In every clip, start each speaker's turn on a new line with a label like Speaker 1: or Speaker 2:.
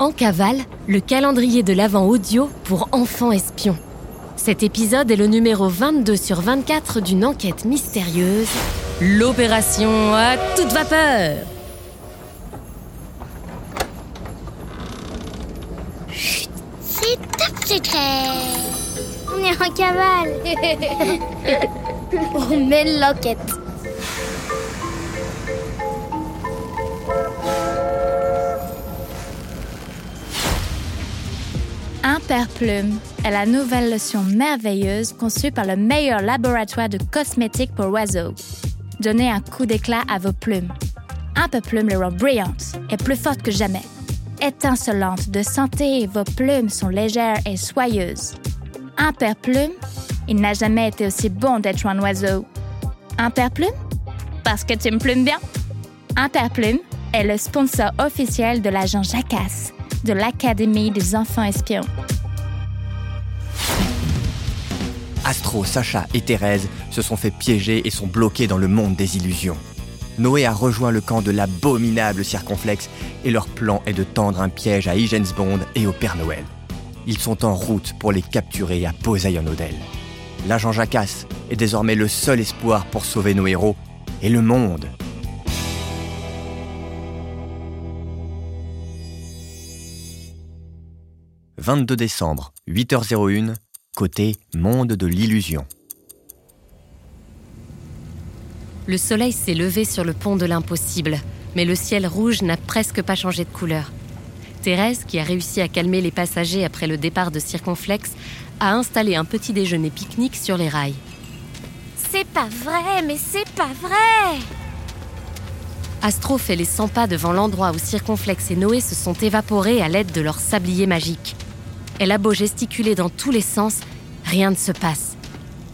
Speaker 1: En cavale, le calendrier de l'Avent audio pour enfants espions. Cet épisode est le numéro 22 sur 24 d'une enquête mystérieuse, l'opération à toute vapeur.
Speaker 2: C'est top secret On est en cavale On mène l'enquête
Speaker 3: Imperplume est la nouvelle lotion merveilleuse conçue par le meilleur laboratoire de cosmétiques pour oiseaux. Donnez un coup d'éclat à vos plumes. Imperplume les rend brillantes et plus fortes que jamais. Étincelantes de santé, vos plumes sont légères et soyeuses. Imperplume, il n'a jamais été aussi bon d'être un oiseau. Imperplume? Parce que tu me plumes bien. Imperplume est le sponsor officiel de l'agent Jacasse de l'Académie des enfants espions.
Speaker 4: Astro, Sacha et Thérèse se sont fait piéger et sont bloqués dans le monde des illusions. Noé a rejoint le camp de l'abominable circonflexe et leur plan est de tendre un piège à Higgins Bond et au Père Noël. Ils sont en route pour les capturer à Poseidon-Odell. L'agent Jacasse est désormais le seul espoir pour sauver nos héros et le monde. « 22 décembre, 8h01, côté Monde de l'illusion.
Speaker 1: Le soleil s'est levé sur le pont de l'impossible, mais le ciel rouge n'a presque pas changé de couleur. Thérèse, qui a réussi à calmer les passagers après le départ de Circonflex, a installé un petit déjeuner pique-nique sur les rails.
Speaker 2: C'est pas vrai, mais c'est pas vrai
Speaker 1: Astro fait les 100 pas devant l'endroit où Circonflex et Noé se sont évaporés à l'aide de leur sablier magique. Elle a beau gesticuler dans tous les sens, rien ne se passe.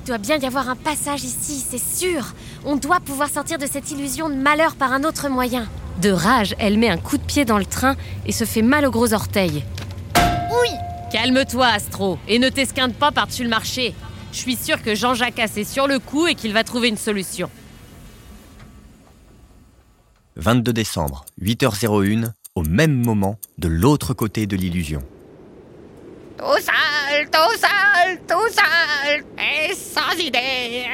Speaker 2: Il doit bien y avoir un passage ici, c'est sûr. On doit pouvoir sortir de cette illusion de malheur par un autre moyen.
Speaker 1: De rage, elle met un coup de pied dans le train et se fait mal aux gros orteils.
Speaker 2: Oui
Speaker 1: Calme-toi, Astro, et ne t'esquinte pas par-dessus le marché. Je suis sûre que Jean-Jacques est sur le coup et qu'il va trouver une solution.
Speaker 4: 22 décembre, 8h01, au même moment, de l'autre côté de l'illusion.
Speaker 5: Tout seul, tout seul, tout seul, et sans idée.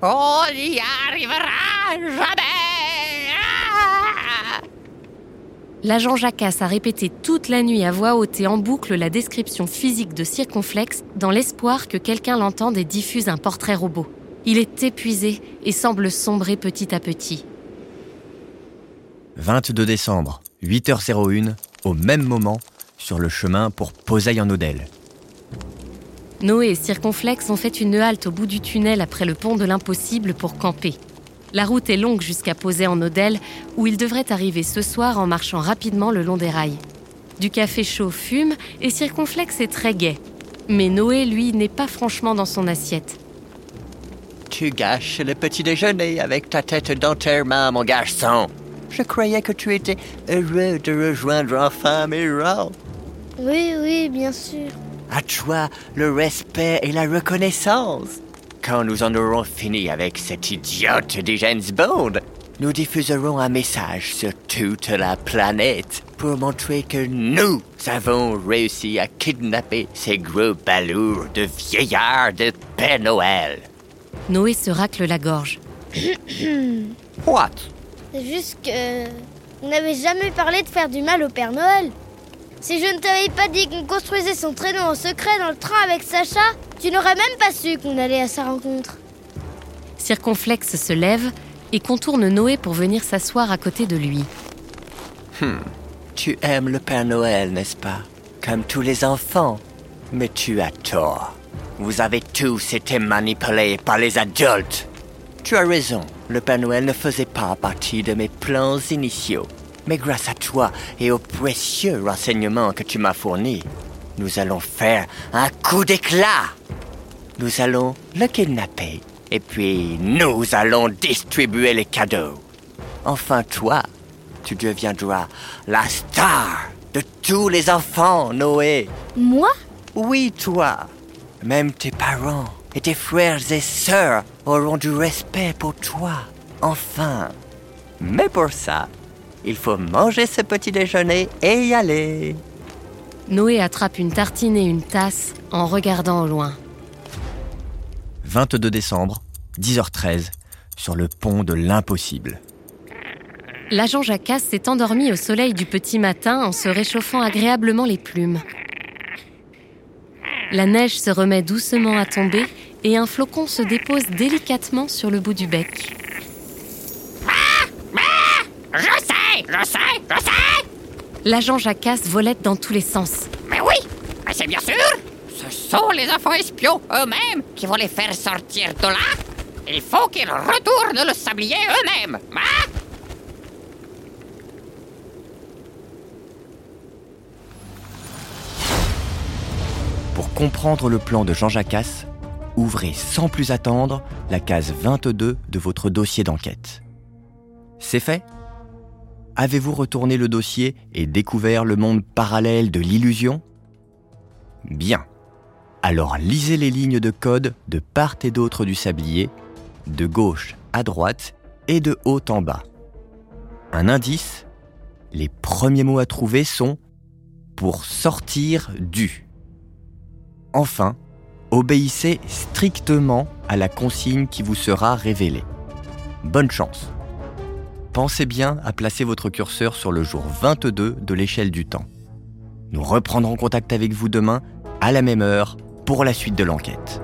Speaker 5: On n'y arrivera jamais.
Speaker 1: L'agent Jacasse a répété toute la nuit à voix haute et en boucle la description physique de Circonflex dans l'espoir que quelqu'un l'entende et diffuse un portrait robot. Il est épuisé et semble sombrer petit à petit.
Speaker 4: 22 décembre, 8h01, au même moment, sur le chemin pour Poseidon-Odell.
Speaker 1: Noé et Circonflex ont fait une halte au bout du tunnel après le pont de l'impossible pour camper. La route est longue jusqu'à Poseidon-Odell, où ils devraient arriver ce soir en marchant rapidement le long des rails. Du café chaud fume et Circonflex est très gai. Mais Noé, lui, n'est pas franchement dans son assiette.
Speaker 6: Tu gâches le petit déjeuner avec ta tête d'enterrement, mon garçon. Je croyais que tu étais heureux de rejoindre enfin mes rangs.
Speaker 2: Oui, oui, bien sûr.
Speaker 6: À toi, le respect et la reconnaissance. Quand nous en aurons fini avec cet idiote des James Bond, nous diffuserons un message sur toute la planète pour montrer que nous avons réussi à kidnapper ces gros balourds de vieillards de Père Noël.
Speaker 1: Noé se racle la gorge.
Speaker 6: What?
Speaker 2: C'est juste que. On n'avait jamais parlé de faire du mal au Père Noël. Si je ne t'avais pas dit qu'on construisait son traîneau en secret dans le train avec Sacha, tu n'aurais même pas su qu'on allait à sa rencontre.
Speaker 1: Circonflexe se lève et contourne Noé pour venir s'asseoir à côté de lui.
Speaker 6: Tu aimes le Père Noël, n'est-ce pas? Comme tous les enfants. Mais tu as tort. Vous avez tous été manipulés par les adultes. Tu as raison, le Père Noël ne faisait pas partie de mes plans initiaux. Mais grâce à toi et aux précieux renseignements que tu m'as fournis, nous allons faire un coup d'éclat. Nous allons le kidnapper et puis nous allons distribuer les cadeaux. Enfin toi, tu deviendras la star de tous les enfants, Noé.
Speaker 2: Moi?
Speaker 6: Oui, toi. Même tes parents et tes frères et sœurs auront du respect pour toi. Enfin. Mais pour ça,
Speaker 7: Il faut manger ce petit déjeuner et y aller.
Speaker 1: Noé attrape une tartine et une tasse en regardant au loin.
Speaker 6: 22 décembre, 10h13, sur le pont de l'impossible.
Speaker 1: L'agent Jacasse s'est endormi au soleil du petit matin en se réchauffant agréablement les plumes. La neige se remet doucement à tomber et un flocon se dépose délicatement sur le bout du bec.
Speaker 5: Je sais, je sais, je sais.
Speaker 1: L'agent Jacasse volette dans tous les sens.
Speaker 5: Mais oui, mais c'est bien sûr. Ce sont les enfants espions eux-mêmes qui vont les faire sortir de là. Il faut qu'ils retournent le sablier eux-mêmes hein?
Speaker 6: Pour comprendre le plan de Jean Jacasse, ouvrez sans plus attendre la case 22 de votre dossier d'enquête. C'est fait? Avez-vous retourné le dossier et découvert le monde parallèle de l'illusion? Bien. Alors lisez les lignes de code de part et d'autre du sablier, de gauche à droite et de haut en bas. Un indice Les premiers mots à trouver sont pour sortir du. Enfin, obéissez strictement à la consigne qui vous sera révélée. Bonne chance. Pensez bien à placer votre curseur sur le jour 22 de l'échelle du temps. Nous reprendrons contact avec vous demain à la même heure pour la suite de l'enquête.